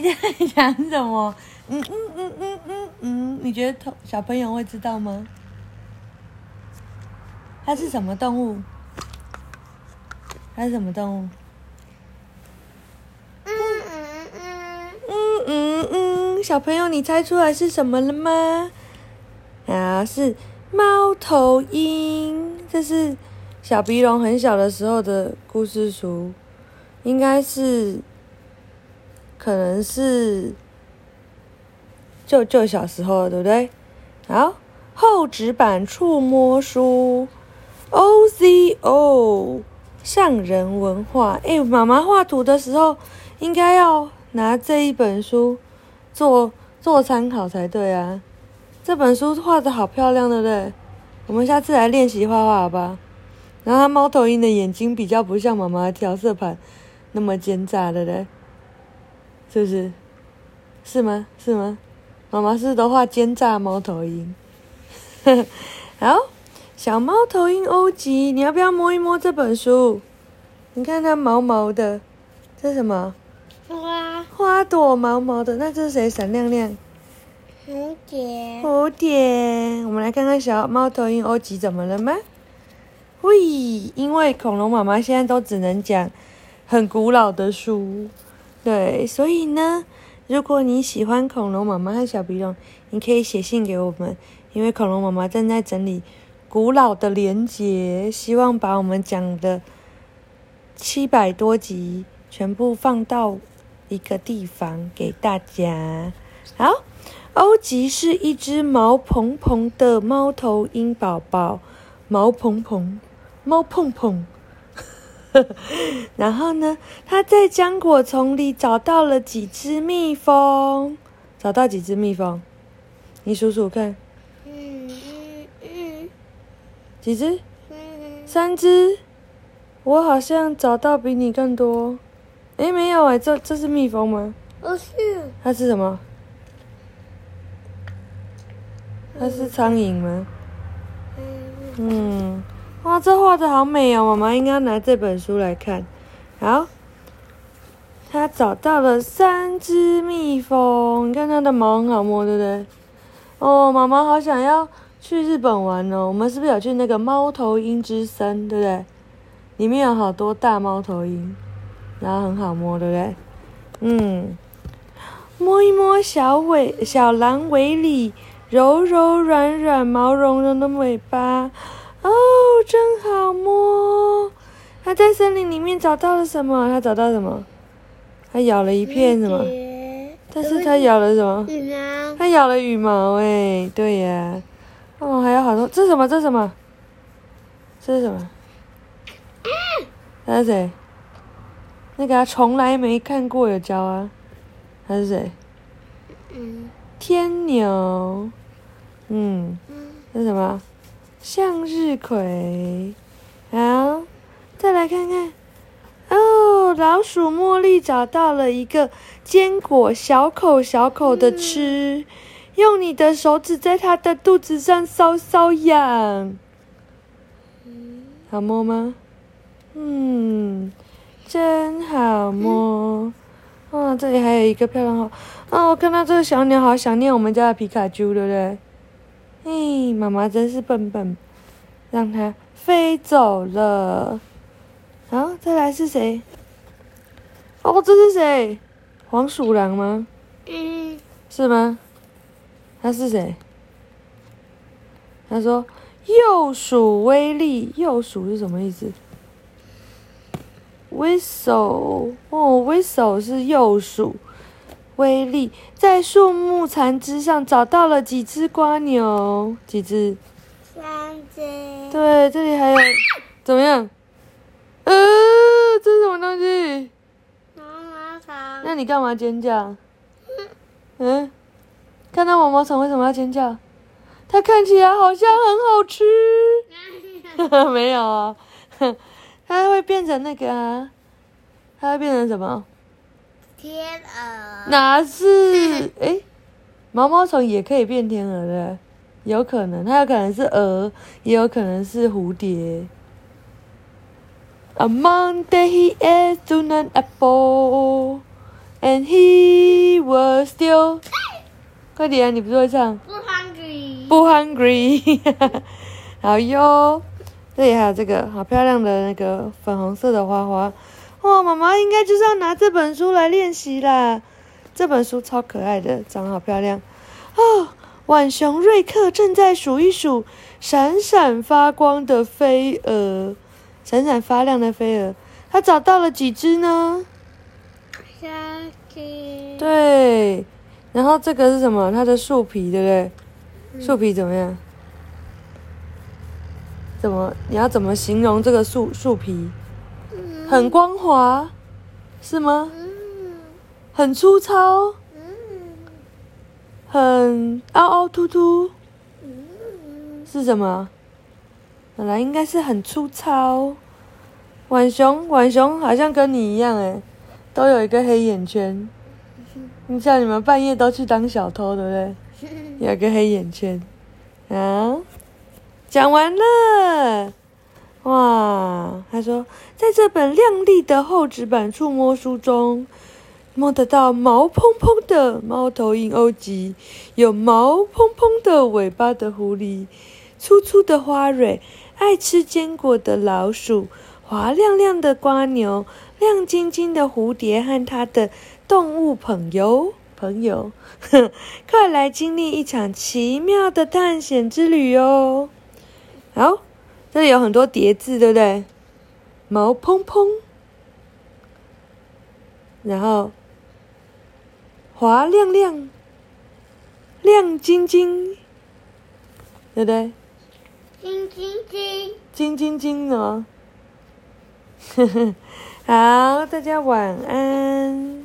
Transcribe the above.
你在讲什么？嗯嗯嗯嗯嗯嗯，你觉得同小朋友会知道吗？它是什么动物？它是什么动物？嗯嗯嗯，嗯嗯嗯，小朋友，你猜出来是什么了吗？啊，是猫头鹰。这是小鼻龙很小的时候的故事书，应该是，可能是舅舅小时候，对不对？好，厚纸板触摸书，OZO 上人文化。哎，妈妈画图的时候应该要拿这一本书做做参考才对啊！这本书画的好漂亮，对不对？我们下次来练习画画，吧？然后猫头鹰的眼睛比较不像妈妈的调色盘那么奸诈，对不对？是不是？是吗？是吗？妈妈是都画奸诈猫头鹰？好，小猫头鹰欧吉，你要不要摸一摸这本书？你看它毛毛的，这是什么？花花朵毛毛的，那这是谁？闪亮亮。蝴蝶，蝴蝶，我们来看看小猫头鹰欧吉怎么了吗？喂，因为恐龙妈妈现在都只能讲很古老的书，对，所以呢，如果你喜欢恐龙妈妈和小鼻龙，你可以写信给我们，因为恐龙妈妈正在整理古老的连结，希望把我们讲的七百多集全部放到一个地方给大家。好。欧吉是一只毛蓬蓬的猫头鹰宝宝，毛蓬蓬，猫碰碰。然后呢，他在浆果丛里找到了几只蜜蜂，找到几只蜜蜂？你数数看，嗯嗯嗯几只？三只。我好像找到比你更多。诶，没有诶，这这是蜜蜂吗？不是，它是什么？它是苍蝇吗？嗯，哇，这画的好美哦！妈妈应该拿这本书来看。好，他找到了三只蜜蜂，你看它的毛很好摸，对不对？哦，妈妈好想要去日本玩哦！我们是不是有去那个猫头鹰之森，对不对？里面有好多大猫头鹰，然后很好摸，对不对？嗯，摸一摸小尾小狼尾里。柔柔软软、毛茸茸的尾巴，真好摸！他在森林里面找到了什么？他找到什么？他咬了一片什么？但是他咬了什么？羽毛，它咬了羽毛，哎，对呀。哦，还有好多，这是什么？这是什么？这是什么？他是谁？那个从来没看过有教啊？他是谁？嗯天牛，嗯，嗯，这是什么？向日葵。好，再来看看。哦，老鼠茉莉找到了一个坚果，小口小口的吃，用你的手指在它的肚子上搔搔痒，好摸吗？嗯，真好摸。哦，这里还有一个漂亮号。哦，我看到这个小鸟，好想念我们家的皮卡丘，对不对？嘿，妈妈真是笨笨，让它飞走了。好，再来是谁？哦，这是谁？黄鼠狼吗？嗯，是吗？他是谁？他说幼鼠威力，幼鼠是什么意思？whistle 哦，whistle 是幼鼠，威力在树木残枝上找到了几只瓜牛，几只？三只，对，这里还有怎么样？呃，这是什么东西？毛毛虫，那你干嘛尖叫？嗯，看到毛毛虫为什么要尖叫？它看起来好像很好吃。没有啊，它会变成那个啊，它会变成什么？天鹅，哪是？诶，毛毛虫也可以变天鹅的，有可能，它有可能是鹅，也有可能是蝴蝶。A Monday he ate an apple，and he was still。快点，你不是会唱？不 hungry。不 hungry。好哟，这里还有这个好漂亮的那个粉红色的花花。哇，妈妈应该就是要拿这本书来练习啦。这本书超可爱的，长得好漂亮。哦，浣熊瑞克正在数一数闪闪发光的飞蛾，闪闪发亮的飞蛾。他找到了几只呢？三只。对，然后这个是什么？它的树皮，对不对？树皮怎么样？怎么？你要怎么形容这个树树皮？很光滑，是吗？嗯很粗糙，嗯很凹凹凸凸，嗯是什么？本来应该是很粗糙。浣熊，浣熊好像跟你一样诶，都有一个黑眼圈。你像你们半夜都去当小偷，对不对？有一个黑眼圈。啊，讲完了。他说，在这本亮丽的厚纸板触摸书中，摸得到毛蓬蓬的猫头鹰欧吉，有毛蓬蓬的尾巴的狐狸，粗粗的花蕊，爱吃坚果的老鼠，滑亮亮的瓜牛，亮晶晶的蝴蝶和它的动物朋友。朋友，哼 快来经历一场奇妙的探险之旅哦！好，这里有很多叠字，对不对？毛蓬蓬，然后滑亮亮，亮晶晶，对不对？晶晶晶。晶晶晶的吗？呵呵，好，大家晚安。